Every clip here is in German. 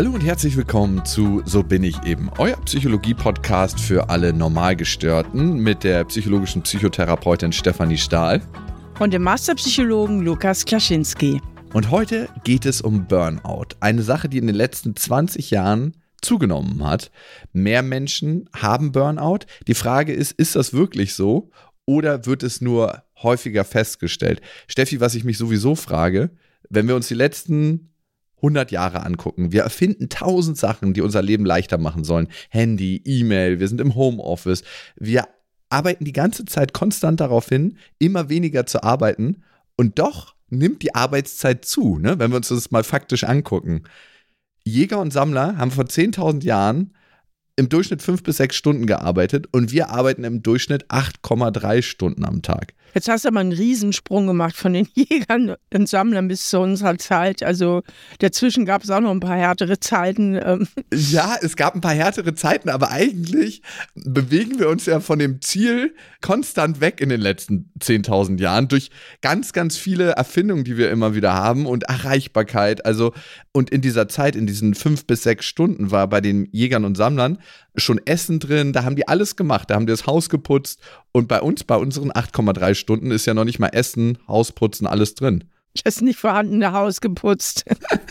Hallo und herzlich willkommen zu So bin ich eben, euer Psychologie-Podcast für alle Normalgestörten mit der psychologischen Psychotherapeutin Stefanie Stahl und dem Masterpsychologen Lukas Klaschinski. Und heute geht es um Burnout, eine Sache, die in den letzten 20 Jahren zugenommen hat. Mehr Menschen haben Burnout. Die Frage ist, ist das wirklich so oder wird es nur häufiger festgestellt? Steffi, was ich mich sowieso frage, wenn wir uns die letzten 100 Jahre angucken. Wir erfinden tausend Sachen, die unser Leben leichter machen sollen. Handy, E-Mail, wir sind im Homeoffice. Wir arbeiten die ganze Zeit konstant darauf hin, immer weniger zu arbeiten. Und doch nimmt die Arbeitszeit zu, ne? wenn wir uns das mal faktisch angucken. Jäger und Sammler haben vor 10.000 Jahren im Durchschnitt fünf bis sechs Stunden gearbeitet und wir arbeiten im Durchschnitt 8,3 Stunden am Tag. Jetzt hast du aber einen Riesensprung gemacht von den Jägern und Sammlern bis zu unserer Zeit. Also dazwischen gab es auch noch ein paar härtere Zeiten. Ähm. Ja, es gab ein paar härtere Zeiten, aber eigentlich bewegen wir uns ja von dem Ziel konstant weg in den letzten 10.000 Jahren durch ganz, ganz viele Erfindungen, die wir immer wieder haben und Erreichbarkeit. Also, und in dieser Zeit, in diesen fünf bis sechs Stunden war bei den Jägern und Sammlern schon Essen drin, da haben die alles gemacht, da haben die das Haus geputzt und bei uns, bei unseren 8,3 Stunden ist ja noch nicht mal Essen, Hausputzen, alles drin. Das nicht vorhandene Haus geputzt.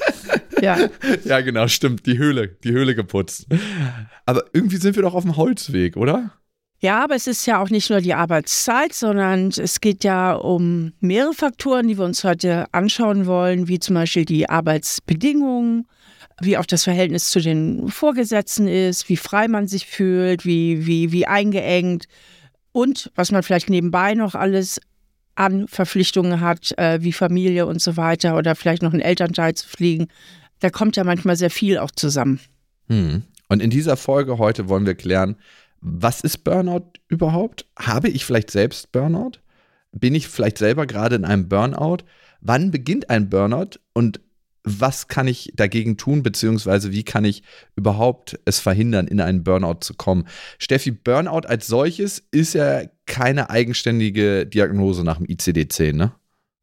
ja. Ja, genau, stimmt. Die Höhle, die Höhle geputzt. Aber irgendwie sind wir doch auf dem Holzweg, oder? Ja, aber es ist ja auch nicht nur die Arbeitszeit, sondern es geht ja um mehrere Faktoren, die wir uns heute anschauen wollen, wie zum Beispiel die Arbeitsbedingungen, wie auch das Verhältnis zu den Vorgesetzten ist, wie frei man sich fühlt, wie, wie, wie eingeengt und was man vielleicht nebenbei noch alles an Verpflichtungen hat, äh, wie Familie und so weiter oder vielleicht noch einen Elternteil zu fliegen. Da kommt ja manchmal sehr viel auch zusammen. Hm. Und in dieser Folge heute wollen wir klären, was ist Burnout überhaupt? Habe ich vielleicht selbst Burnout? Bin ich vielleicht selber gerade in einem Burnout? Wann beginnt ein Burnout und was kann ich dagegen tun, beziehungsweise wie kann ich überhaupt es verhindern, in einen Burnout zu kommen? Steffi, Burnout als solches ist ja keine eigenständige Diagnose nach dem ICD-10, ne?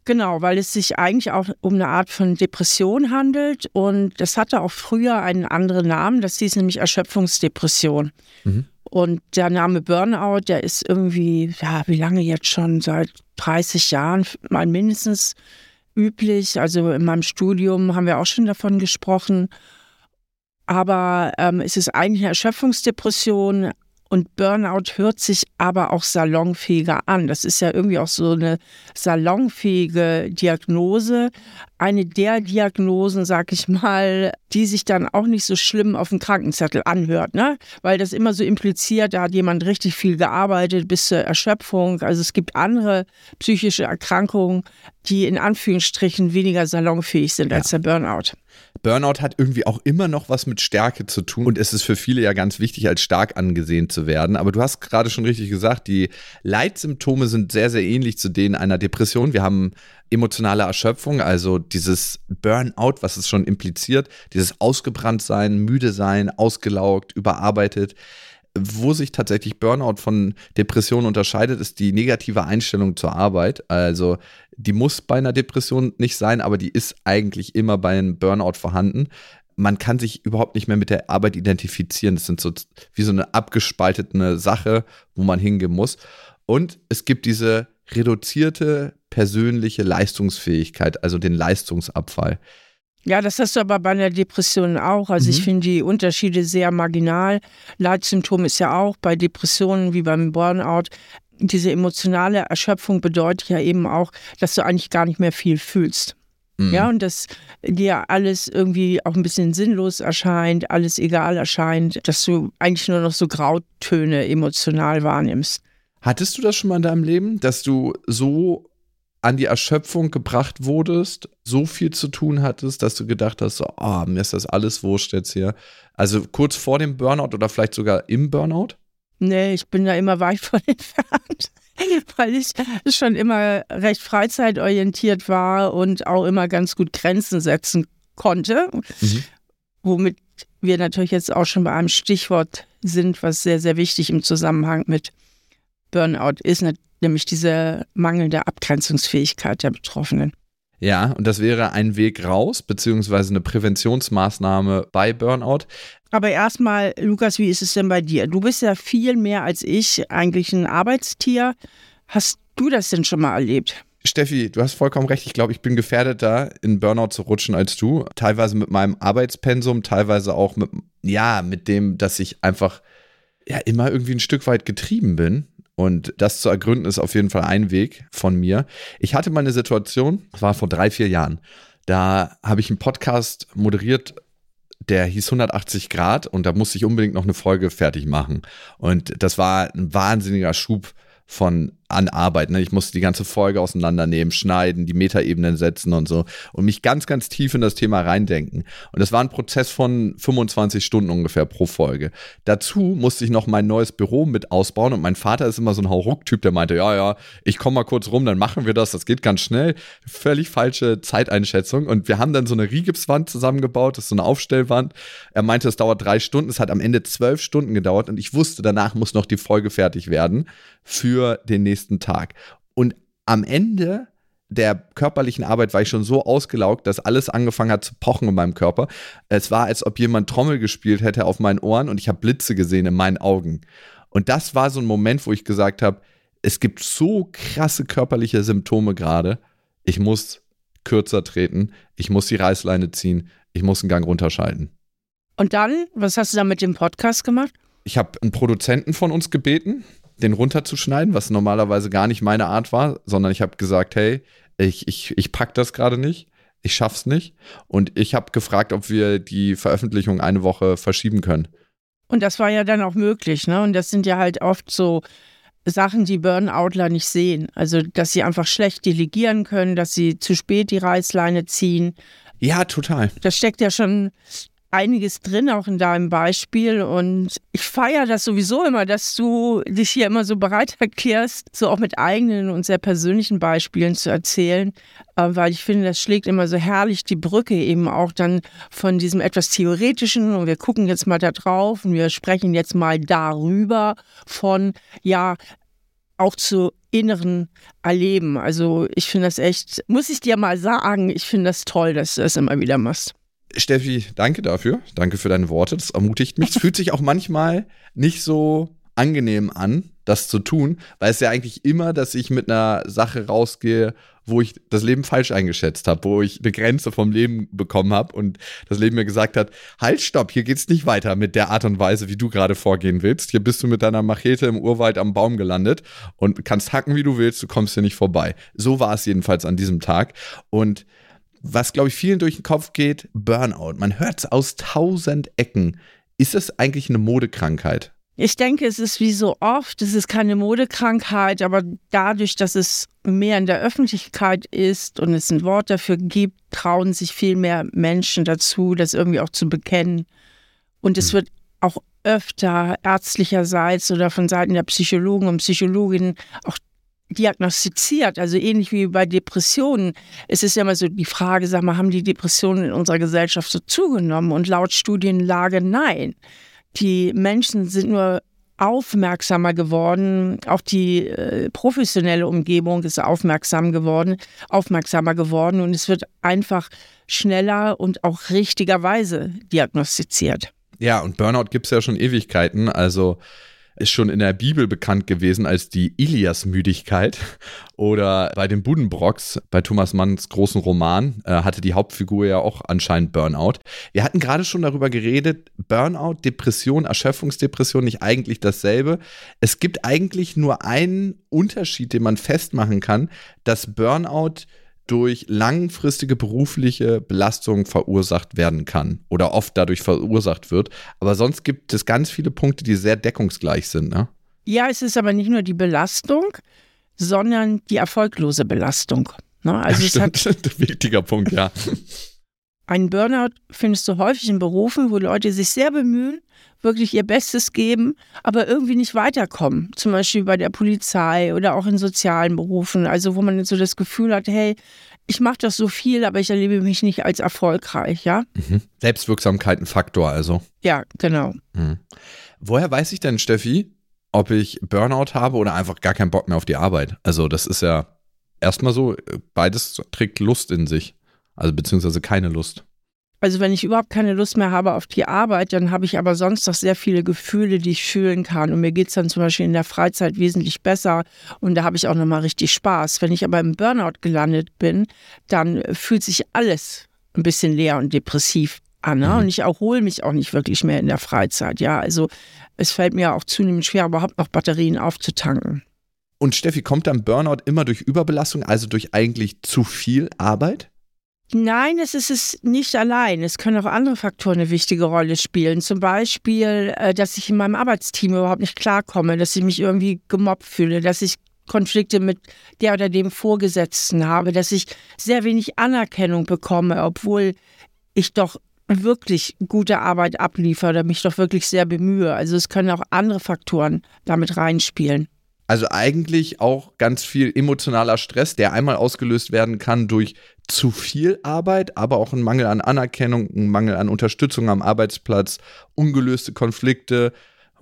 Genau, weil es sich eigentlich auch um eine Art von Depression handelt und das hatte auch früher einen anderen Namen, das hieß nämlich Erschöpfungsdepression. Mhm. Und der Name Burnout, der ist irgendwie, ja, wie lange jetzt schon? Seit 30 Jahren mal mindestens üblich. Also in meinem Studium haben wir auch schon davon gesprochen. Aber ähm, es ist eigentlich eine Erschöpfungsdepression, und Burnout hört sich aber auch salonfähiger an. Das ist ja irgendwie auch so eine salonfähige Diagnose. Eine der Diagnosen, sag ich mal, die sich dann auch nicht so schlimm auf dem Krankenzettel anhört, ne? Weil das immer so impliziert, da hat jemand richtig viel gearbeitet bis zur Erschöpfung. Also es gibt andere psychische Erkrankungen, die in Anführungsstrichen weniger salonfähig sind ja. als der Burnout. Burnout hat irgendwie auch immer noch was mit Stärke zu tun und es ist für viele ja ganz wichtig, als stark angesehen zu werden. Aber du hast gerade schon richtig gesagt, die Leitsymptome sind sehr, sehr ähnlich zu denen einer Depression. Wir haben emotionale Erschöpfung, also dieses Burnout, was es schon impliziert, dieses ausgebrannt sein, müde sein, ausgelaugt, überarbeitet. Wo sich tatsächlich Burnout von Depression unterscheidet, ist die negative Einstellung zur Arbeit. Also die muss bei einer Depression nicht sein, aber die ist eigentlich immer bei einem Burnout vorhanden. Man kann sich überhaupt nicht mehr mit der Arbeit identifizieren. Das sind so wie so eine abgespaltete Sache, wo man hingehen muss. Und es gibt diese reduzierte persönliche Leistungsfähigkeit, also den Leistungsabfall. Ja, das hast du aber bei einer Depression auch. Also mhm. ich finde die Unterschiede sehr marginal. Leitsymptom ist ja auch bei Depressionen wie beim Burnout. Diese emotionale Erschöpfung bedeutet ja eben auch, dass du eigentlich gar nicht mehr viel fühlst. Mhm. Ja, und dass dir alles irgendwie auch ein bisschen sinnlos erscheint, alles egal erscheint, dass du eigentlich nur noch so Grautöne emotional wahrnimmst. Hattest du das schon mal in deinem Leben, dass du so an die Erschöpfung gebracht wurdest, so viel zu tun hattest, dass du gedacht hast, so, oh, mir ist das alles wurscht jetzt hier. Also kurz vor dem Burnout oder vielleicht sogar im Burnout? Nee, ich bin da immer weit von entfernt, weil ich schon immer recht freizeitorientiert war und auch immer ganz gut Grenzen setzen konnte. Mhm. Womit wir natürlich jetzt auch schon bei einem Stichwort sind, was sehr, sehr wichtig im Zusammenhang mit Burnout ist, nämlich diese mangelnde Abgrenzungsfähigkeit der Betroffenen. Ja, und das wäre ein Weg raus, beziehungsweise eine Präventionsmaßnahme bei Burnout. Aber erstmal, Lukas, wie ist es denn bei dir? Du bist ja viel mehr als ich eigentlich ein Arbeitstier. Hast du das denn schon mal erlebt? Steffi, du hast vollkommen recht. Ich glaube, ich bin gefährdeter, in Burnout zu rutschen als du. Teilweise mit meinem Arbeitspensum, teilweise auch mit, ja, mit dem, dass ich einfach ja immer irgendwie ein Stück weit getrieben bin. Und das zu ergründen ist auf jeden Fall ein Weg von mir. Ich hatte mal eine Situation, das war vor drei, vier Jahren. Da habe ich einen Podcast moderiert, der hieß 180 Grad und da musste ich unbedingt noch eine Folge fertig machen. Und das war ein wahnsinniger Schub von an Arbeit. Ne? Ich musste die ganze Folge auseinandernehmen, schneiden, die Metaebenen setzen und so und mich ganz, ganz tief in das Thema reindenken. Und das war ein Prozess von 25 Stunden ungefähr pro Folge. Dazu musste ich noch mein neues Büro mit ausbauen und mein Vater ist immer so ein Hauruck-Typ, der meinte, ja, ja, ich komme mal kurz rum, dann machen wir das, das geht ganz schnell. Völlig falsche Zeiteinschätzung und wir haben dann so eine Rigipswand zusammengebaut, das ist so eine Aufstellwand. Er meinte, es dauert drei Stunden, es hat am Ende zwölf Stunden gedauert und ich wusste, danach muss noch die Folge fertig werden für den nächsten nächsten Tag. Und am Ende der körperlichen Arbeit war ich schon so ausgelaugt, dass alles angefangen hat zu pochen in meinem Körper. Es war, als ob jemand Trommel gespielt hätte auf meinen Ohren und ich habe Blitze gesehen in meinen Augen. Und das war so ein Moment, wo ich gesagt habe, es gibt so krasse körperliche Symptome gerade. Ich muss kürzer treten, ich muss die Reißleine ziehen, ich muss einen Gang runterschalten. Und dann, was hast du da mit dem Podcast gemacht? Ich habe einen Produzenten von uns gebeten, den runterzuschneiden, was normalerweise gar nicht meine Art war, sondern ich habe gesagt, hey, ich, ich, ich pack das gerade nicht, ich schaff's nicht. Und ich habe gefragt, ob wir die Veröffentlichung eine Woche verschieben können. Und das war ja dann auch möglich, ne? Und das sind ja halt oft so Sachen, die Burnoutler nicht sehen. Also, dass sie einfach schlecht delegieren können, dass sie zu spät die Reißleine ziehen. Ja, total. Das steckt ja schon einiges drin, auch in deinem Beispiel. Und ich feiere das sowieso immer, dass du dich hier immer so bereit erklärst, so auch mit eigenen und sehr persönlichen Beispielen zu erzählen, äh, weil ich finde, das schlägt immer so herrlich die Brücke eben auch dann von diesem etwas Theoretischen und wir gucken jetzt mal da drauf und wir sprechen jetzt mal darüber von, ja, auch zu inneren Erleben. Also ich finde das echt, muss ich dir mal sagen, ich finde das toll, dass du das immer wieder machst. Steffi, danke dafür. Danke für deine Worte. Das ermutigt mich. Es fühlt sich auch manchmal nicht so angenehm an, das zu tun, weil es ja eigentlich immer, dass ich mit einer Sache rausgehe, wo ich das Leben falsch eingeschätzt habe, wo ich eine Grenze vom Leben bekommen habe und das Leben mir gesagt hat, halt, stopp, hier geht's nicht weiter mit der Art und Weise, wie du gerade vorgehen willst. Hier bist du mit deiner Machete im Urwald am Baum gelandet und kannst hacken, wie du willst, du kommst hier nicht vorbei. So war es jedenfalls an diesem Tag und was, glaube ich, vielen durch den Kopf geht, Burnout. Man hört es aus tausend Ecken. Ist es eigentlich eine Modekrankheit? Ich denke, es ist wie so oft, es ist keine Modekrankheit, aber dadurch, dass es mehr in der Öffentlichkeit ist und es ein Wort dafür gibt, trauen sich viel mehr Menschen dazu, das irgendwie auch zu bekennen. Und es hm. wird auch öfter ärztlicherseits oder von Seiten der Psychologen und Psychologinnen auch diagnostiziert, also ähnlich wie bei Depressionen. Es ist ja immer so die Frage, sag mal, haben die Depressionen in unserer Gesellschaft so zugenommen? Und laut Studienlage nein. Die Menschen sind nur aufmerksamer geworden, auch die äh, professionelle Umgebung ist aufmerksam geworden, aufmerksamer geworden und es wird einfach schneller und auch richtigerweise diagnostiziert. Ja, und Burnout gibt es ja schon Ewigkeiten. Also ist schon in der Bibel bekannt gewesen als die Ilias-Müdigkeit. Oder bei den Budenbrocks, bei Thomas Manns großen Roman, äh, hatte die Hauptfigur ja auch anscheinend Burnout. Wir hatten gerade schon darüber geredet, Burnout, Depression, Erschöpfungsdepression nicht eigentlich dasselbe. Es gibt eigentlich nur einen Unterschied, den man festmachen kann, dass Burnout durch langfristige berufliche Belastung verursacht werden kann oder oft dadurch verursacht wird. Aber sonst gibt es ganz viele Punkte, die sehr deckungsgleich sind. Ne? Ja, es ist aber nicht nur die Belastung, sondern die erfolglose Belastung. Ne? Also ja, stimmt. hat wichtiger Punkt, ja. Ein Burnout findest du häufig in Berufen, wo Leute sich sehr bemühen, wirklich ihr Bestes geben, aber irgendwie nicht weiterkommen. Zum Beispiel bei der Polizei oder auch in sozialen Berufen. Also wo man so das Gefühl hat, hey, ich mache das so viel, aber ich erlebe mich nicht als erfolgreich, ja. Mhm. Selbstwirksamkeit ein Faktor, also. Ja, genau. Mhm. Woher weiß ich denn, Steffi, ob ich Burnout habe oder einfach gar keinen Bock mehr auf die Arbeit? Also, das ist ja erstmal so, beides trägt Lust in sich. Also beziehungsweise keine Lust. Also wenn ich überhaupt keine Lust mehr habe auf die Arbeit, dann habe ich aber sonst noch sehr viele Gefühle, die ich fühlen kann. Und mir geht es dann zum Beispiel in der Freizeit wesentlich besser und da habe ich auch nochmal richtig Spaß. Wenn ich aber im Burnout gelandet bin, dann fühlt sich alles ein bisschen leer und depressiv an. Ne? Mhm. Und ich erhole mich auch nicht wirklich mehr in der Freizeit. Ja, also es fällt mir auch zunehmend schwer, überhaupt noch Batterien aufzutanken. Und Steffi, kommt dann Burnout immer durch Überbelastung, also durch eigentlich zu viel Arbeit? Nein, es ist es nicht allein. Es können auch andere Faktoren eine wichtige Rolle spielen. Zum Beispiel, äh, dass ich in meinem Arbeitsteam überhaupt nicht klarkomme, dass ich mich irgendwie gemobbt fühle, dass ich Konflikte mit der oder dem Vorgesetzten habe, dass ich sehr wenig Anerkennung bekomme, obwohl ich doch wirklich gute Arbeit abliefere oder mich doch wirklich sehr bemühe. Also es können auch andere Faktoren damit reinspielen. Also eigentlich auch ganz viel emotionaler Stress, der einmal ausgelöst werden kann durch zu viel Arbeit, aber auch ein Mangel an Anerkennung, ein Mangel an Unterstützung am Arbeitsplatz, ungelöste Konflikte,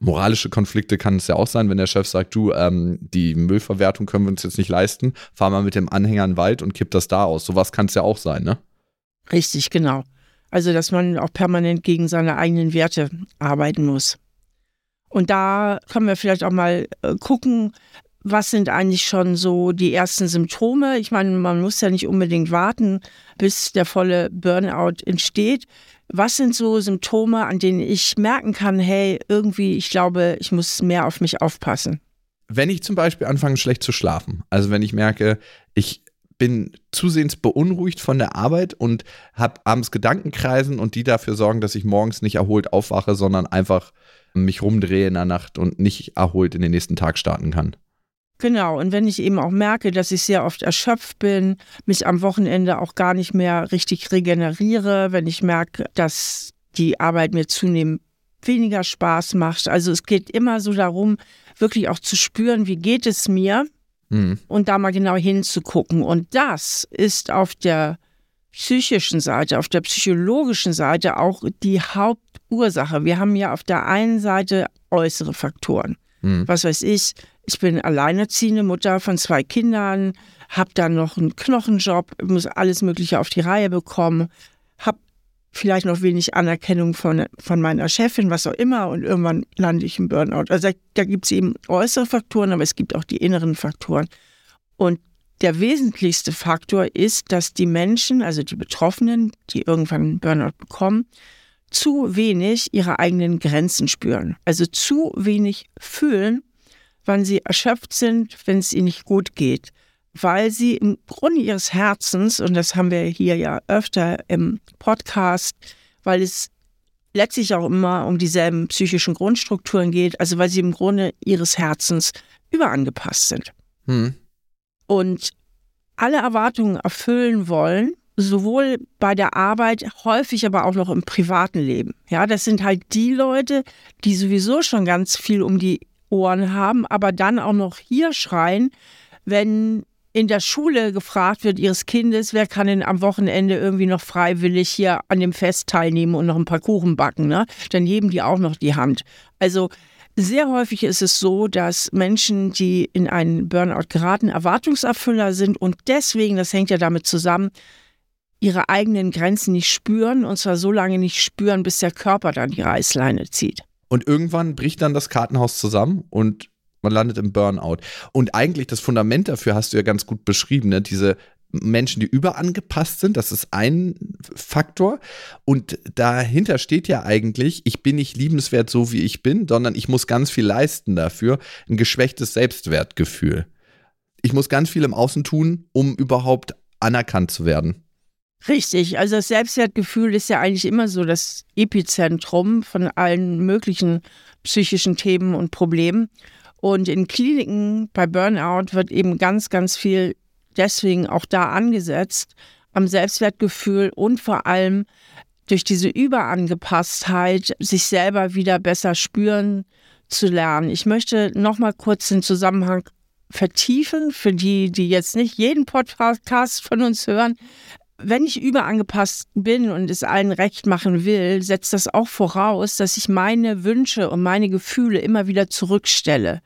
moralische Konflikte kann es ja auch sein, wenn der Chef sagt, du, ähm, die Müllverwertung können wir uns jetzt nicht leisten, fahr mal mit dem Anhänger in den Wald und kipp das da aus. Sowas kann es ja auch sein, ne? Richtig, genau. Also, dass man auch permanent gegen seine eigenen Werte arbeiten muss. Und da können wir vielleicht auch mal äh, gucken, was sind eigentlich schon so die ersten Symptome? Ich meine, man muss ja nicht unbedingt warten, bis der volle Burnout entsteht. Was sind so Symptome, an denen ich merken kann, hey, irgendwie, ich glaube, ich muss mehr auf mich aufpassen? Wenn ich zum Beispiel anfange, schlecht zu schlafen, also wenn ich merke, ich bin zusehends beunruhigt von der Arbeit und habe abends Gedankenkreisen und die dafür sorgen, dass ich morgens nicht erholt aufwache, sondern einfach mich rumdrehe in der Nacht und nicht erholt in den nächsten Tag starten kann. Genau, und wenn ich eben auch merke, dass ich sehr oft erschöpft bin, mich am Wochenende auch gar nicht mehr richtig regeneriere, wenn ich merke, dass die Arbeit mir zunehmend weniger Spaß macht. Also es geht immer so darum, wirklich auch zu spüren, wie geht es mir mhm. und da mal genau hinzugucken. Und das ist auf der psychischen Seite, auf der psychologischen Seite auch die Hauptursache. Wir haben ja auf der einen Seite äußere Faktoren. Mhm. Was weiß ich, ich bin alleinerziehende Mutter von zwei Kindern, habe dann noch einen Knochenjob, muss alles Mögliche auf die Reihe bekommen, habe vielleicht noch wenig Anerkennung von, von meiner Chefin, was auch immer, und irgendwann lande ich im Burnout. Also da, da gibt es eben äußere Faktoren, aber es gibt auch die inneren Faktoren. Und der wesentlichste Faktor ist, dass die Menschen, also die Betroffenen, die irgendwann Burnout bekommen, zu wenig ihre eigenen Grenzen spüren. Also zu wenig fühlen, wann sie erschöpft sind, wenn es ihnen nicht gut geht. Weil sie im Grunde ihres Herzens, und das haben wir hier ja öfter im Podcast, weil es letztlich auch immer um dieselben psychischen Grundstrukturen geht, also weil sie im Grunde ihres Herzens überangepasst sind. Hm. Und alle Erwartungen erfüllen wollen, sowohl bei der Arbeit, häufig aber auch noch im privaten Leben. Ja, das sind halt die Leute, die sowieso schon ganz viel um die Ohren haben, aber dann auch noch hier schreien, wenn in der Schule gefragt wird ihres Kindes, wer kann denn am Wochenende irgendwie noch freiwillig hier an dem Fest teilnehmen und noch ein paar Kuchen backen, ne? Dann heben die auch noch die Hand. Also sehr häufig ist es so, dass Menschen, die in einen Burnout geraten, Erwartungserfüller sind und deswegen, das hängt ja damit zusammen, ihre eigenen Grenzen nicht spüren und zwar so lange nicht spüren, bis der Körper dann die Reißleine zieht. Und irgendwann bricht dann das Kartenhaus zusammen und man landet im Burnout. Und eigentlich das Fundament dafür hast du ja ganz gut beschrieben, ne? diese Menschen, die überangepasst sind, das ist ein Faktor. Und dahinter steht ja eigentlich, ich bin nicht liebenswert so, wie ich bin, sondern ich muss ganz viel leisten dafür. Ein geschwächtes Selbstwertgefühl. Ich muss ganz viel im Außen tun, um überhaupt anerkannt zu werden. Richtig, also das Selbstwertgefühl ist ja eigentlich immer so das Epizentrum von allen möglichen psychischen Themen und Problemen. Und in Kliniken bei Burnout wird eben ganz, ganz viel deswegen auch da angesetzt, am Selbstwertgefühl und vor allem durch diese Überangepasstheit sich selber wieder besser spüren zu lernen. Ich möchte noch mal kurz den Zusammenhang vertiefen für die, die jetzt nicht jeden Podcast von uns hören wenn ich überangepasst bin und es allen recht machen will, setzt das auch voraus, dass ich meine Wünsche und meine Gefühle immer wieder zurückstelle.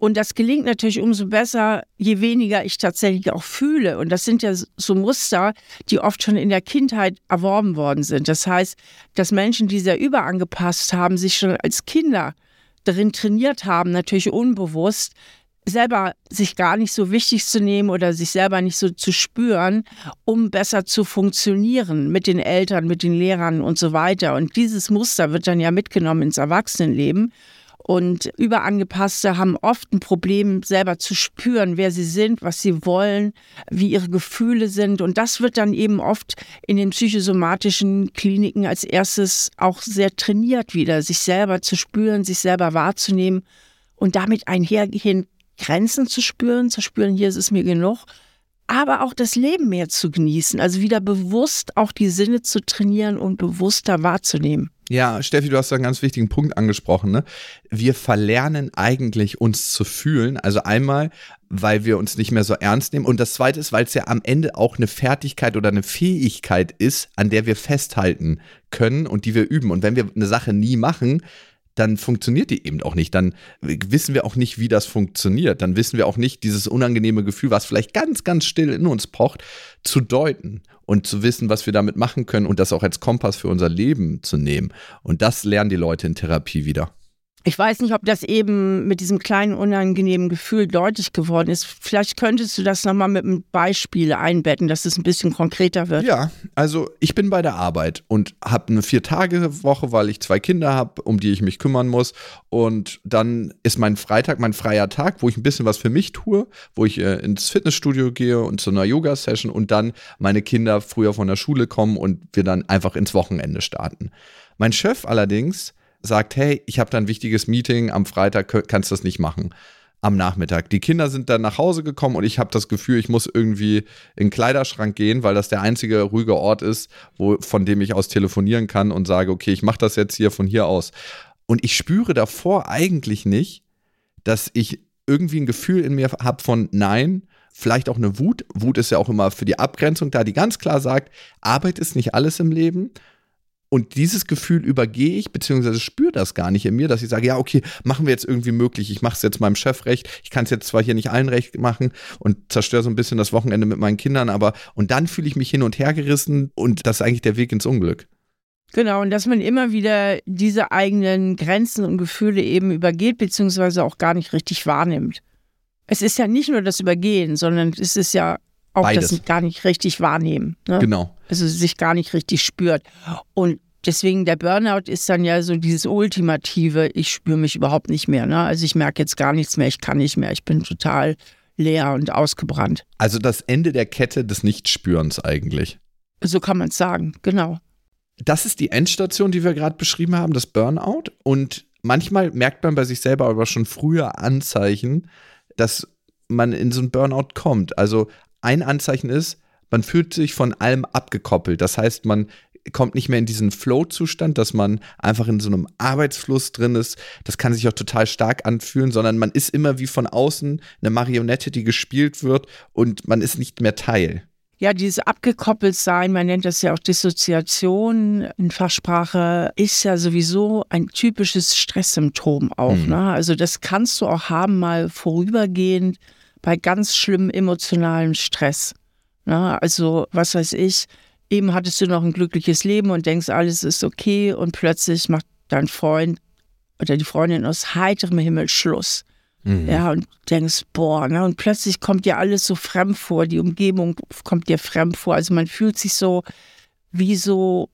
Und das gelingt natürlich umso besser, je weniger ich tatsächlich auch fühle. Und das sind ja so Muster, die oft schon in der Kindheit erworben worden sind. Das heißt, dass Menschen, die sehr überangepasst haben, sich schon als Kinder darin trainiert haben, natürlich unbewusst, selber sich gar nicht so wichtig zu nehmen oder sich selber nicht so zu spüren, um besser zu funktionieren mit den Eltern, mit den Lehrern und so weiter. Und dieses Muster wird dann ja mitgenommen ins Erwachsenenleben. Und Überangepasste haben oft ein Problem, selber zu spüren, wer sie sind, was sie wollen, wie ihre Gefühle sind. Und das wird dann eben oft in den psychosomatischen Kliniken als erstes auch sehr trainiert wieder, sich selber zu spüren, sich selber wahrzunehmen und damit einhergehend Grenzen zu spüren, zu spüren, hier ist es mir genug, aber auch das Leben mehr zu genießen, also wieder bewusst auch die Sinne zu trainieren und bewusster wahrzunehmen. Ja, Steffi, du hast da einen ganz wichtigen Punkt angesprochen. Ne? Wir verlernen eigentlich, uns zu fühlen. Also einmal, weil wir uns nicht mehr so ernst nehmen. Und das zweite ist, weil es ja am Ende auch eine Fertigkeit oder eine Fähigkeit ist, an der wir festhalten können und die wir üben. Und wenn wir eine Sache nie machen, dann funktioniert die eben auch nicht. Dann wissen wir auch nicht, wie das funktioniert. Dann wissen wir auch nicht, dieses unangenehme Gefühl, was vielleicht ganz, ganz still in uns pocht, zu deuten und zu wissen, was wir damit machen können und das auch als Kompass für unser Leben zu nehmen. Und das lernen die Leute in Therapie wieder. Ich weiß nicht, ob das eben mit diesem kleinen unangenehmen Gefühl deutlich geworden ist. Vielleicht könntest du das nochmal mit einem Beispiel einbetten, dass es ein bisschen konkreter wird. Ja, also ich bin bei der Arbeit und habe eine Vier-Tage-Woche, weil ich zwei Kinder habe, um die ich mich kümmern muss. Und dann ist mein Freitag mein freier Tag, wo ich ein bisschen was für mich tue, wo ich äh, ins Fitnessstudio gehe und zu einer Yoga-Session und dann meine Kinder früher von der Schule kommen und wir dann einfach ins Wochenende starten. Mein Chef allerdings sagt, hey, ich habe da ein wichtiges Meeting, am Freitag kannst du das nicht machen. Am Nachmittag. Die Kinder sind dann nach Hause gekommen und ich habe das Gefühl, ich muss irgendwie in den Kleiderschrank gehen, weil das der einzige ruhige Ort ist, wo, von dem ich aus telefonieren kann und sage, okay, ich mache das jetzt hier von hier aus. Und ich spüre davor eigentlich nicht, dass ich irgendwie ein Gefühl in mir habe von Nein, vielleicht auch eine Wut. Wut ist ja auch immer für die Abgrenzung da, die ganz klar sagt, Arbeit ist nicht alles im Leben. Und dieses Gefühl übergehe ich, beziehungsweise spüre das gar nicht in mir, dass ich sage, ja, okay, machen wir jetzt irgendwie möglich. Ich mache es jetzt meinem Chef recht. Ich kann es jetzt zwar hier nicht allen recht machen und zerstöre so ein bisschen das Wochenende mit meinen Kindern, aber und dann fühle ich mich hin und her gerissen und das ist eigentlich der Weg ins Unglück. Genau, und dass man immer wieder diese eigenen Grenzen und Gefühle eben übergeht, beziehungsweise auch gar nicht richtig wahrnimmt. Es ist ja nicht nur das Übergehen, sondern es ist ja auch Beides. das gar nicht richtig wahrnehmen. Ne? Genau. Also sich gar nicht richtig spürt. Und deswegen der Burnout ist dann ja so dieses ultimative, ich spüre mich überhaupt nicht mehr. Ne? Also ich merke jetzt gar nichts mehr, ich kann nicht mehr, ich bin total leer und ausgebrannt. Also das Ende der Kette des Nichtspürens eigentlich. So kann man es sagen, genau. Das ist die Endstation, die wir gerade beschrieben haben, das Burnout. Und manchmal merkt man bei sich selber aber schon früher Anzeichen, dass man in so ein Burnout kommt. Also ein Anzeichen ist, man fühlt sich von allem abgekoppelt. Das heißt, man kommt nicht mehr in diesen Flow-Zustand, dass man einfach in so einem Arbeitsfluss drin ist. Das kann sich auch total stark anfühlen, sondern man ist immer wie von außen eine Marionette, die gespielt wird und man ist nicht mehr Teil. Ja, dieses abgekoppelt sein, man nennt das ja auch Dissoziation in Fachsprache, ist ja sowieso ein typisches Stresssymptom auch. Mhm. Ne? Also das kannst du auch haben, mal vorübergehend bei ganz schlimmem emotionalen Stress. Na, also, was weiß ich, eben hattest du noch ein glückliches Leben und denkst, alles ist okay und plötzlich macht dein Freund oder die Freundin aus heiterem Himmel Schluss. Mhm. Ja, und denkst, boah, ne? und plötzlich kommt dir alles so fremd vor, die Umgebung kommt dir fremd vor. Also man fühlt sich so wie so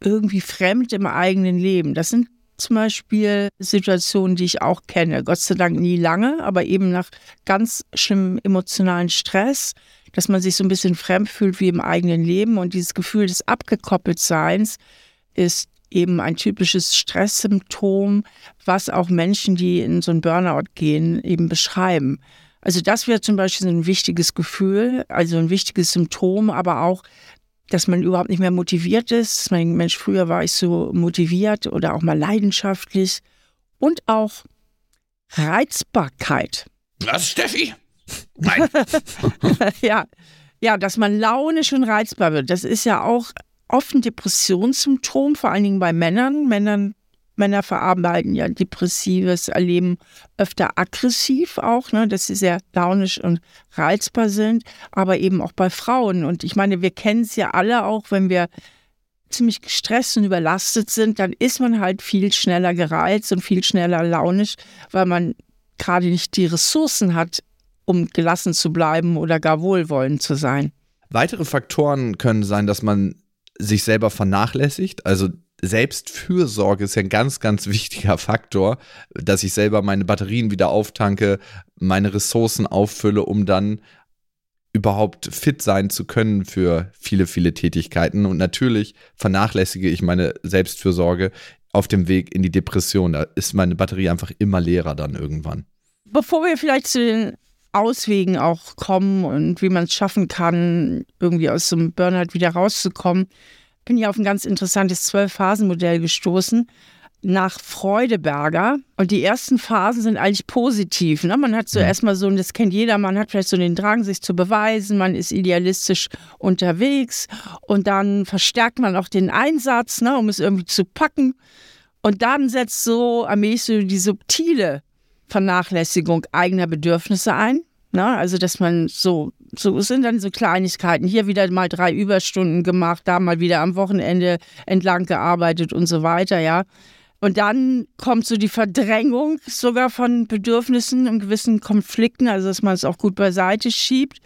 irgendwie fremd im eigenen Leben. Das sind zum Beispiel Situationen, die ich auch kenne. Gott sei Dank nie lange, aber eben nach ganz schlimmem emotionalen Stress, dass man sich so ein bisschen fremd fühlt wie im eigenen Leben. Und dieses Gefühl des Abgekoppeltseins ist eben ein typisches Stresssymptom, was auch Menschen, die in so einen Burnout gehen, eben beschreiben. Also das wäre zum Beispiel ein wichtiges Gefühl, also ein wichtiges Symptom, aber auch dass man überhaupt nicht mehr motiviert ist. Mein Mensch, früher war ich so motiviert oder auch mal leidenschaftlich. Und auch Reizbarkeit. Was, Steffi? Nein. ja. ja, dass man launisch und reizbar wird. Das ist ja auch oft ein Depressionssymptom, vor allen Dingen bei Männern. Männern Männer verarbeiten ja depressives Erleben öfter aggressiv auch, ne, dass sie sehr launisch und reizbar sind, aber eben auch bei Frauen. Und ich meine, wir kennen es ja alle auch, wenn wir ziemlich gestresst und überlastet sind, dann ist man halt viel schneller gereizt und viel schneller launisch, weil man gerade nicht die Ressourcen hat, um gelassen zu bleiben oder gar wohlwollend zu sein. Weitere Faktoren können sein, dass man sich selber vernachlässigt. Also Selbstfürsorge ist ja ein ganz, ganz wichtiger Faktor, dass ich selber meine Batterien wieder auftanke, meine Ressourcen auffülle, um dann überhaupt fit sein zu können für viele, viele Tätigkeiten. Und natürlich vernachlässige ich meine Selbstfürsorge auf dem Weg in die Depression. Da ist meine Batterie einfach immer leerer dann irgendwann. Bevor wir vielleicht zu den Auswegen auch kommen und wie man es schaffen kann, irgendwie aus so einem Burnout wieder rauszukommen, bin ich auf ein ganz interessantes Zwölf-Phasen-Modell gestoßen nach Freudeberger. Und die ersten Phasen sind eigentlich positiv. Ne? Man hat so ja. erstmal so, und das kennt jeder, man hat vielleicht so den Drang, sich zu beweisen, man ist idealistisch unterwegs und dann verstärkt man auch den Einsatz, ne, um es irgendwie zu packen. Und dann setzt so allmählich so die subtile Vernachlässigung eigener Bedürfnisse ein. Ne? Also, dass man so, so sind dann so Kleinigkeiten. Hier wieder mal drei Überstunden gemacht, da mal wieder am Wochenende entlang gearbeitet und so weiter, ja. Und dann kommt so die Verdrängung sogar von Bedürfnissen und gewissen Konflikten, also dass man es auch gut beiseite schiebt.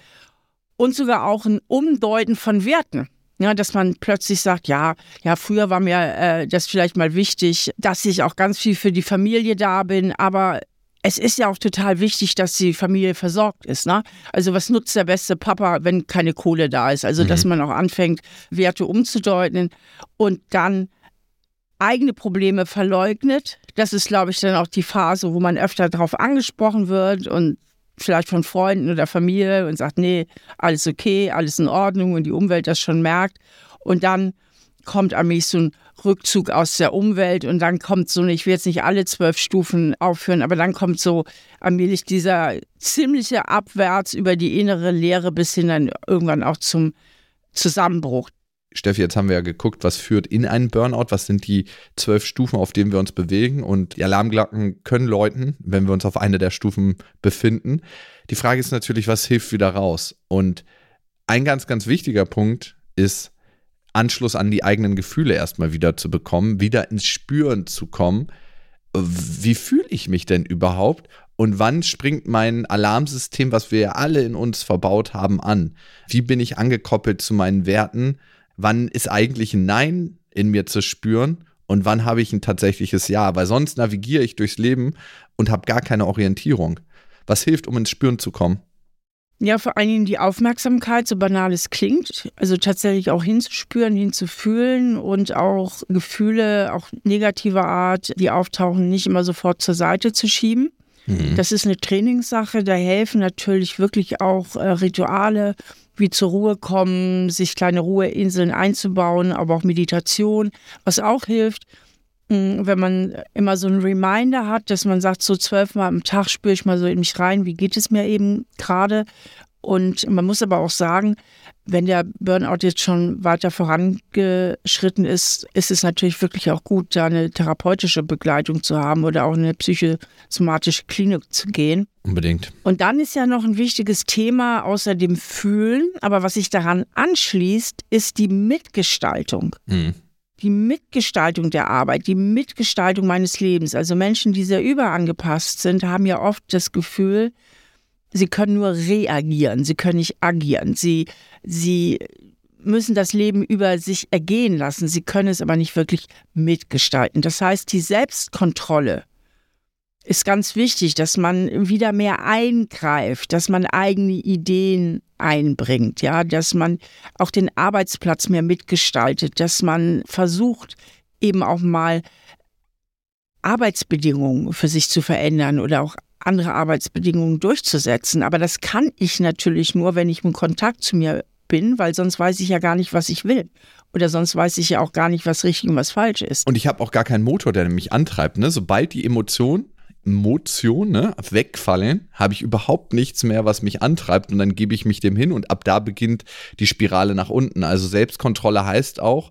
Und sogar auch ein Umdeuten von Werten. Ja, dass man plötzlich sagt, ja, ja, früher war mir äh, das vielleicht mal wichtig, dass ich auch ganz viel für die Familie da bin, aber es ist ja auch total wichtig, dass die Familie versorgt ist. Ne? Also was nutzt der beste Papa, wenn keine Kohle da ist? Also mhm. dass man auch anfängt, Werte umzudeuten und dann eigene Probleme verleugnet. Das ist, glaube ich, dann auch die Phase, wo man öfter darauf angesprochen wird und vielleicht von Freunden oder Familie und sagt, nee, alles okay, alles in Ordnung und die Umwelt das schon merkt. Und dann kommt allmählich so ein Rückzug aus der Umwelt und dann kommt so, ich will jetzt nicht alle zwölf Stufen aufführen, aber dann kommt so allmählich dieser ziemliche Abwärts über die innere Leere bis hin dann irgendwann auch zum Zusammenbruch. Steffi, jetzt haben wir ja geguckt, was führt in einen Burnout, was sind die zwölf Stufen, auf denen wir uns bewegen und die Alarmglocken können läuten, wenn wir uns auf eine der Stufen befinden. Die Frage ist natürlich, was hilft wieder raus? Und ein ganz, ganz wichtiger Punkt ist, Anschluss an die eigenen Gefühle erstmal wieder zu bekommen, wieder ins Spüren zu kommen. Wie fühle ich mich denn überhaupt? Und wann springt mein Alarmsystem, was wir ja alle in uns verbaut haben, an? Wie bin ich angekoppelt zu meinen Werten? Wann ist eigentlich ein Nein in mir zu spüren? Und wann habe ich ein tatsächliches Ja? Weil sonst navigiere ich durchs Leben und habe gar keine Orientierung. Was hilft, um ins Spüren zu kommen? Ja, vor allen Dingen die Aufmerksamkeit, so banal es klingt, also tatsächlich auch hinzuspüren, hinzufühlen und auch Gefühle, auch negativer Art, die auftauchen, nicht immer sofort zur Seite zu schieben. Mhm. Das ist eine Trainingssache, da helfen natürlich wirklich auch äh, Rituale, wie zur Ruhe kommen, sich kleine Ruheinseln einzubauen, aber auch Meditation, was auch hilft wenn man immer so einen Reminder hat, dass man sagt, so zwölfmal am Tag spüre ich mal so in mich rein, wie geht es mir eben gerade. Und man muss aber auch sagen, wenn der Burnout jetzt schon weiter vorangeschritten ist, ist es natürlich wirklich auch gut, da eine therapeutische Begleitung zu haben oder auch eine psychosomatische Klinik zu gehen. Unbedingt. Und dann ist ja noch ein wichtiges Thema außer dem Fühlen, aber was sich daran anschließt, ist die Mitgestaltung. Mhm die Mitgestaltung der Arbeit, die Mitgestaltung meines Lebens. Also Menschen, die sehr überangepasst sind, haben ja oft das Gefühl, sie können nur reagieren, sie können nicht agieren. Sie, sie müssen das Leben über sich ergehen lassen, sie können es aber nicht wirklich mitgestalten. Das heißt, die Selbstkontrolle ist ganz wichtig, dass man wieder mehr eingreift, dass man eigene Ideen einbringt, ja, dass man auch den Arbeitsplatz mehr mitgestaltet, dass man versucht, eben auch mal Arbeitsbedingungen für sich zu verändern oder auch andere Arbeitsbedingungen durchzusetzen. Aber das kann ich natürlich nur, wenn ich im Kontakt zu mir bin, weil sonst weiß ich ja gar nicht, was ich will. Oder sonst weiß ich ja auch gar nicht, was richtig und was falsch ist. Und ich habe auch gar keinen Motor, der mich antreibt. Ne? Sobald die Emotion Motion ne, wegfallen, habe ich überhaupt nichts mehr, was mich antreibt und dann gebe ich mich dem hin und ab da beginnt die Spirale nach unten. Also Selbstkontrolle heißt auch,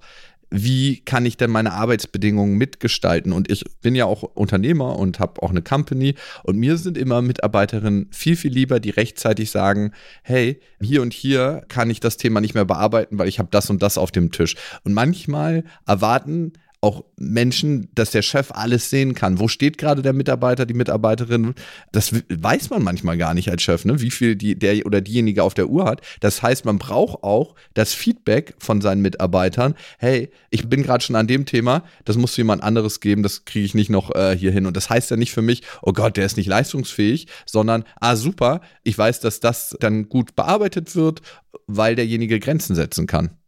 wie kann ich denn meine Arbeitsbedingungen mitgestalten? Und ich bin ja auch Unternehmer und habe auch eine Company und mir sind immer Mitarbeiterinnen viel, viel lieber, die rechtzeitig sagen, hey, hier und hier kann ich das Thema nicht mehr bearbeiten, weil ich habe das und das auf dem Tisch. Und manchmal erwarten auch Menschen, dass der Chef alles sehen kann. Wo steht gerade der Mitarbeiter, die Mitarbeiterin? Das weiß man manchmal gar nicht als Chef, ne? wie viel die, der oder diejenige auf der Uhr hat. Das heißt, man braucht auch das Feedback von seinen Mitarbeitern. Hey, ich bin gerade schon an dem Thema, das muss jemand anderes geben, das kriege ich nicht noch äh, hier hin. Und das heißt ja nicht für mich, oh Gott, der ist nicht leistungsfähig, sondern, ah super, ich weiß, dass das dann gut bearbeitet wird, weil derjenige Grenzen setzen kann.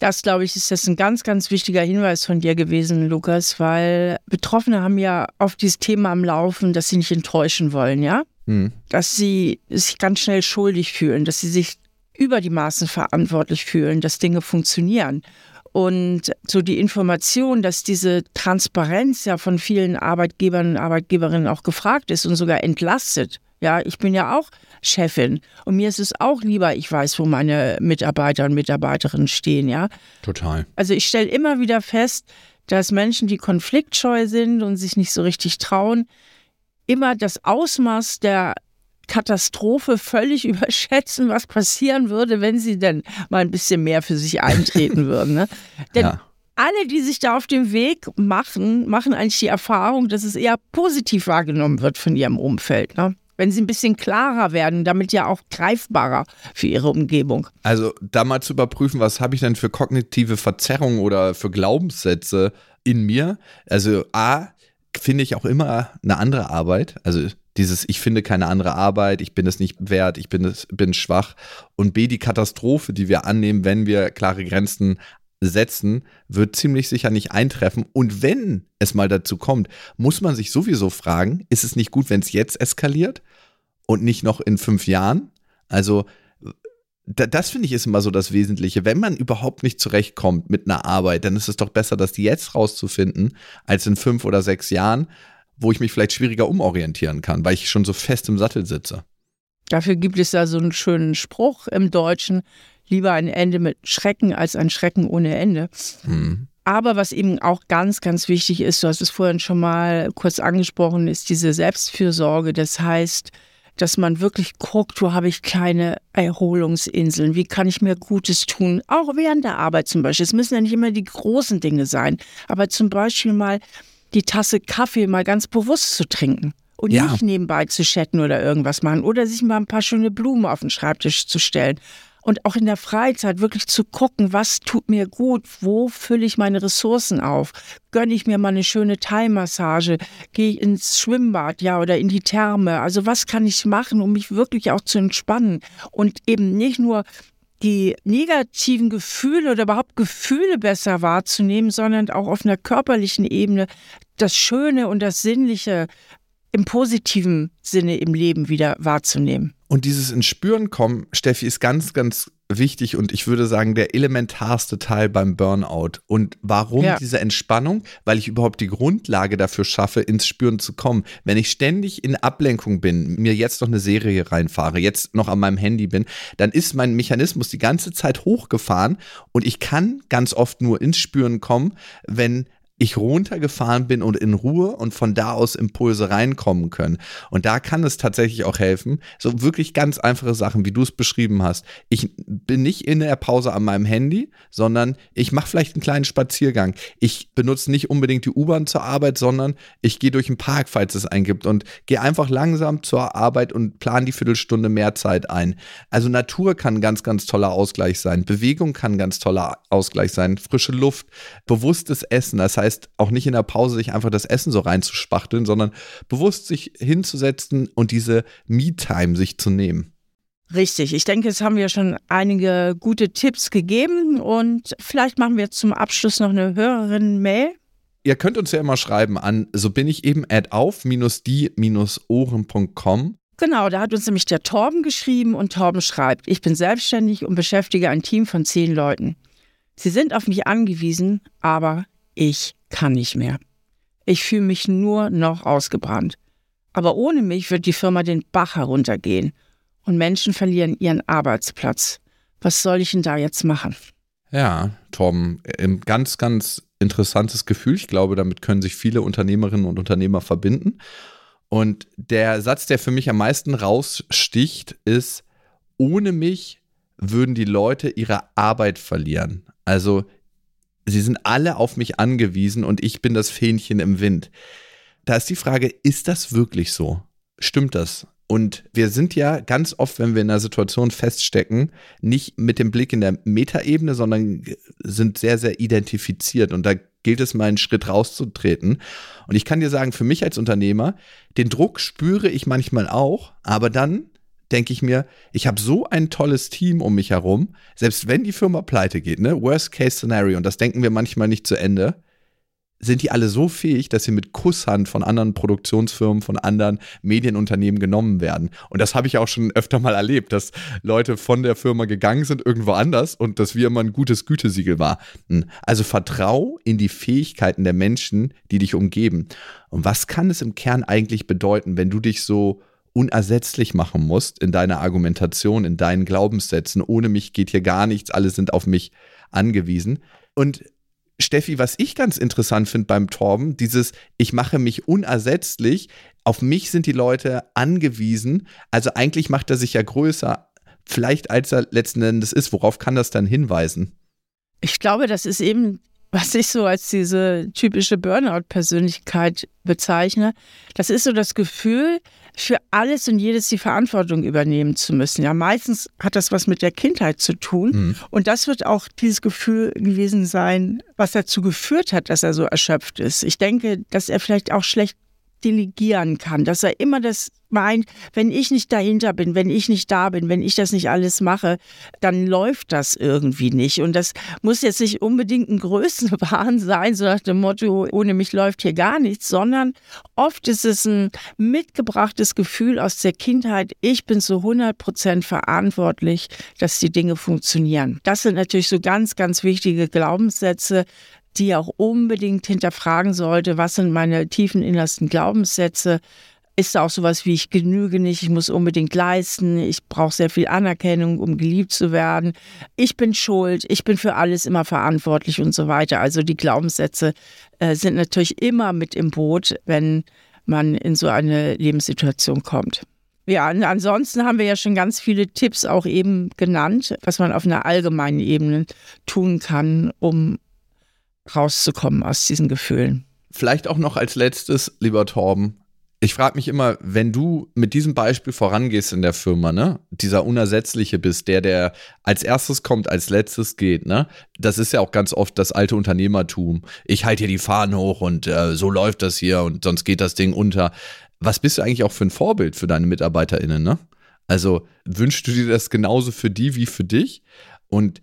Das, glaube ich, ist jetzt ein ganz, ganz wichtiger Hinweis von dir gewesen, Lukas, weil Betroffene haben ja oft dieses Thema am Laufen, dass sie nicht enttäuschen wollen, ja? Hm. Dass sie sich ganz schnell schuldig fühlen, dass sie sich über die Maßen verantwortlich fühlen, dass Dinge funktionieren. Und so die Information, dass diese Transparenz ja von vielen Arbeitgebern und Arbeitgeberinnen auch gefragt ist und sogar entlastet. Ja, ich bin ja auch Chefin. Und mir ist es auch lieber, ich weiß, wo meine Mitarbeiter und Mitarbeiterinnen stehen, ja. Total. Also ich stelle immer wieder fest, dass Menschen, die konfliktscheu sind und sich nicht so richtig trauen, immer das Ausmaß der Katastrophe völlig überschätzen, was passieren würde, wenn sie denn mal ein bisschen mehr für sich eintreten würden. Ne? Denn ja. alle, die sich da auf dem Weg machen, machen eigentlich die Erfahrung, dass es eher positiv wahrgenommen wird von ihrem Umfeld. Ne? Wenn sie ein bisschen klarer werden, damit ja auch greifbarer für ihre Umgebung. Also da mal zu überprüfen, was habe ich denn für kognitive Verzerrungen oder für Glaubenssätze in mir? Also A, finde ich auch immer eine andere Arbeit. Also dieses, ich finde keine andere Arbeit, ich bin es nicht wert, ich bin, es, bin schwach. Und B, die Katastrophe, die wir annehmen, wenn wir klare Grenzen setzen, wird ziemlich sicher nicht eintreffen. Und wenn es mal dazu kommt, muss man sich sowieso fragen, ist es nicht gut, wenn es jetzt eskaliert und nicht noch in fünf Jahren? Also das finde ich ist immer so das Wesentliche. Wenn man überhaupt nicht zurechtkommt mit einer Arbeit, dann ist es doch besser, das jetzt rauszufinden, als in fünf oder sechs Jahren, wo ich mich vielleicht schwieriger umorientieren kann, weil ich schon so fest im Sattel sitze. Dafür gibt es da so einen schönen Spruch im Deutschen, lieber ein Ende mit Schrecken als ein Schrecken ohne Ende. Mhm. Aber was eben auch ganz, ganz wichtig ist, du hast es vorhin schon mal kurz angesprochen, ist diese Selbstfürsorge. Das heißt, dass man wirklich guckt, wo habe ich keine Erholungsinseln, wie kann ich mir Gutes tun, auch während der Arbeit zum Beispiel. Es müssen ja nicht immer die großen Dinge sein, aber zum Beispiel mal die Tasse Kaffee mal ganz bewusst zu trinken und ja. nicht nebenbei zu chatten oder irgendwas machen oder sich mal ein paar schöne Blumen auf den Schreibtisch zu stellen und auch in der Freizeit wirklich zu gucken, was tut mir gut, wo fülle ich meine Ressourcen auf, gönne ich mir mal eine schöne Thai-Massage, gehe ich ins Schwimmbad, ja, oder in die Therme. Also was kann ich machen, um mich wirklich auch zu entspannen? Und eben nicht nur die negativen Gefühle oder überhaupt Gefühle besser wahrzunehmen, sondern auch auf einer körperlichen Ebene das Schöne und das Sinnliche im positiven Sinne im Leben wieder wahrzunehmen. Und dieses ins Spüren kommen, Steffi, ist ganz, ganz wichtig und ich würde sagen, der elementarste Teil beim Burnout. Und warum ja. diese Entspannung? Weil ich überhaupt die Grundlage dafür schaffe, ins Spüren zu kommen. Wenn ich ständig in Ablenkung bin, mir jetzt noch eine Serie reinfahre, jetzt noch an meinem Handy bin, dann ist mein Mechanismus die ganze Zeit hochgefahren und ich kann ganz oft nur ins Spüren kommen, wenn ich runtergefahren bin und in Ruhe und von da aus Impulse reinkommen können. Und da kann es tatsächlich auch helfen, so wirklich ganz einfache Sachen, wie du es beschrieben hast. Ich bin nicht in der Pause an meinem Handy, sondern ich mache vielleicht einen kleinen Spaziergang. Ich benutze nicht unbedingt die U-Bahn zur Arbeit, sondern ich gehe durch den Park, falls es einen gibt und gehe einfach langsam zur Arbeit und plane die Viertelstunde mehr Zeit ein. Also Natur kann ganz, ganz toller Ausgleich sein. Bewegung kann ganz toller Ausgleich sein. Frische Luft, bewusstes Essen. Das heißt, heißt auch nicht in der Pause sich einfach das Essen so reinzuspachteln, sondern bewusst sich hinzusetzen und diese Me-Time sich zu nehmen. Richtig, ich denke, jetzt haben wir schon einige gute Tipps gegeben und vielleicht machen wir zum Abschluss noch eine Hörerin-Mail. Ihr könnt uns ja immer schreiben an so bin ich eben at auf-die-ohren.com. Genau, da hat uns nämlich der Torben geschrieben und Torben schreibt, ich bin selbstständig und beschäftige ein Team von zehn Leuten. Sie sind auf mich angewiesen, aber ich kann nicht mehr. Ich fühle mich nur noch ausgebrannt. Aber ohne mich wird die Firma den Bach heruntergehen und Menschen verlieren ihren Arbeitsplatz. Was soll ich denn da jetzt machen? Ja, Tom, ein ganz, ganz interessantes Gefühl. Ich glaube, damit können sich viele Unternehmerinnen und Unternehmer verbinden. Und der Satz, der für mich am meisten raussticht, ist, ohne mich würden die Leute ihre Arbeit verlieren. Also sie sind alle auf mich angewiesen und ich bin das Fähnchen im Wind. Da ist die Frage, ist das wirklich so? Stimmt das? Und wir sind ja ganz oft, wenn wir in einer Situation feststecken, nicht mit dem Blick in der Metaebene, sondern sind sehr, sehr identifiziert. Und da gilt es mal einen Schritt rauszutreten. Und ich kann dir sagen, für mich als Unternehmer, den Druck spüre ich manchmal auch, aber dann denke ich mir, ich habe so ein tolles Team um mich herum, selbst wenn die Firma pleite geht, ne? Worst Case Scenario, und das denken wir manchmal nicht zu Ende sind die alle so fähig, dass sie mit Kusshand von anderen Produktionsfirmen, von anderen Medienunternehmen genommen werden. Und das habe ich auch schon öfter mal erlebt, dass Leute von der Firma gegangen sind irgendwo anders und dass wir immer ein gutes Gütesiegel waren. Also vertrau in die Fähigkeiten der Menschen, die dich umgeben. Und was kann es im Kern eigentlich bedeuten, wenn du dich so unersetzlich machen musst in deiner Argumentation, in deinen Glaubenssätzen. Ohne mich geht hier gar nichts, alle sind auf mich angewiesen. Und Steffi, was ich ganz interessant finde beim Torben, dieses Ich mache mich unersetzlich, auf mich sind die Leute angewiesen, also eigentlich macht er sich ja größer, vielleicht als er letzten Endes ist. Worauf kann das dann hinweisen? Ich glaube, das ist eben was ich so als diese typische Burnout-Persönlichkeit bezeichne, das ist so das Gefühl, für alles und jedes die Verantwortung übernehmen zu müssen. Ja, meistens hat das was mit der Kindheit zu tun. Mhm. Und das wird auch dieses Gefühl gewesen sein, was dazu geführt hat, dass er so erschöpft ist. Ich denke, dass er vielleicht auch schlecht delegieren kann, dass er immer das meint, wenn ich nicht dahinter bin, wenn ich nicht da bin, wenn ich das nicht alles mache, dann läuft das irgendwie nicht. Und das muss jetzt nicht unbedingt ein Größenwahn sein, so nach dem Motto, ohne mich läuft hier gar nichts, sondern oft ist es ein mitgebrachtes Gefühl aus der Kindheit, ich bin zu 100 Prozent verantwortlich, dass die Dinge funktionieren. Das sind natürlich so ganz, ganz wichtige Glaubenssätze, die auch unbedingt hinterfragen sollte, was sind meine tiefen innersten Glaubenssätze, ist da auch sowas wie ich genüge nicht, ich muss unbedingt leisten, ich brauche sehr viel Anerkennung, um geliebt zu werden, ich bin schuld, ich bin für alles immer verantwortlich und so weiter. Also die Glaubenssätze äh, sind natürlich immer mit im Boot, wenn man in so eine Lebenssituation kommt. Ja, ansonsten haben wir ja schon ganz viele Tipps auch eben genannt, was man auf einer allgemeinen Ebene tun kann, um rauszukommen aus diesen Gefühlen. Vielleicht auch noch als letztes, lieber Torben. Ich frage mich immer, wenn du mit diesem Beispiel vorangehst in der Firma, ne, dieser Unersetzliche bist, der, der als erstes kommt, als letztes geht, ne, das ist ja auch ganz oft das alte Unternehmertum. Ich halte hier die Fahnen hoch und äh, so läuft das hier und sonst geht das Ding unter. Was bist du eigentlich auch für ein Vorbild für deine MitarbeiterInnen, ne? Also wünschst du dir das genauso für die wie für dich? Und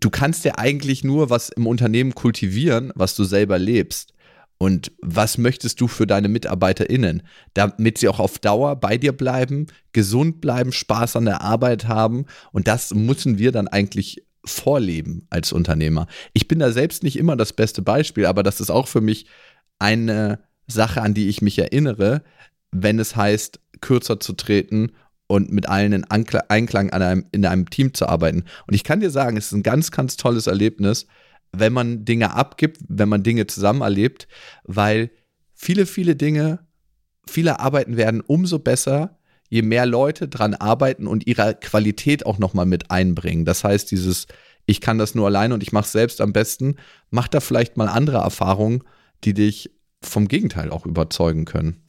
du kannst ja eigentlich nur was im Unternehmen kultivieren, was du selber lebst. Und was möchtest du für deine MitarbeiterInnen, damit sie auch auf Dauer bei dir bleiben, gesund bleiben, Spaß an der Arbeit haben? Und das müssen wir dann eigentlich vorleben als Unternehmer. Ich bin da selbst nicht immer das beste Beispiel, aber das ist auch für mich eine Sache, an die ich mich erinnere, wenn es heißt, kürzer zu treten und mit allen in Einklang einem, in einem Team zu arbeiten. Und ich kann dir sagen, es ist ein ganz, ganz tolles Erlebnis, wenn man Dinge abgibt, wenn man Dinge zusammen erlebt, weil viele, viele Dinge, viele Arbeiten werden umso besser, je mehr Leute dran arbeiten und ihre Qualität auch nochmal mit einbringen. Das heißt, dieses, ich kann das nur alleine und ich mache es selbst am besten, macht da vielleicht mal andere Erfahrungen, die dich vom Gegenteil auch überzeugen können.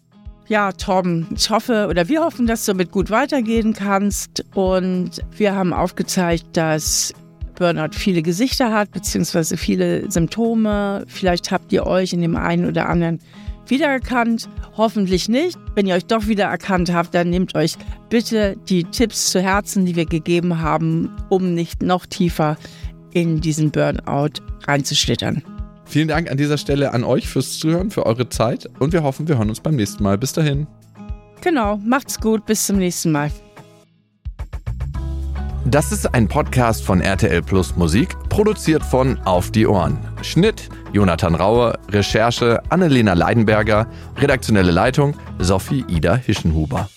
Ja, Tom, ich hoffe oder wir hoffen, dass du damit gut weitergehen kannst. Und wir haben aufgezeigt, dass Burnout viele Gesichter hat, beziehungsweise viele Symptome. Vielleicht habt ihr euch in dem einen oder anderen wiedererkannt. Hoffentlich nicht. Wenn ihr euch doch wiedererkannt habt, dann nehmt euch bitte die Tipps zu Herzen, die wir gegeben haben, um nicht noch tiefer in diesen Burnout reinzuschlittern. Vielen Dank an dieser Stelle an euch fürs Zuhören, für eure Zeit und wir hoffen, wir hören uns beim nächsten Mal. Bis dahin. Genau, macht's gut, bis zum nächsten Mal. Das ist ein Podcast von RTL Plus Musik, produziert von Auf die Ohren. Schnitt Jonathan Raue, Recherche Annelena Leidenberger, redaktionelle Leitung Sophie Ida Hischenhuber.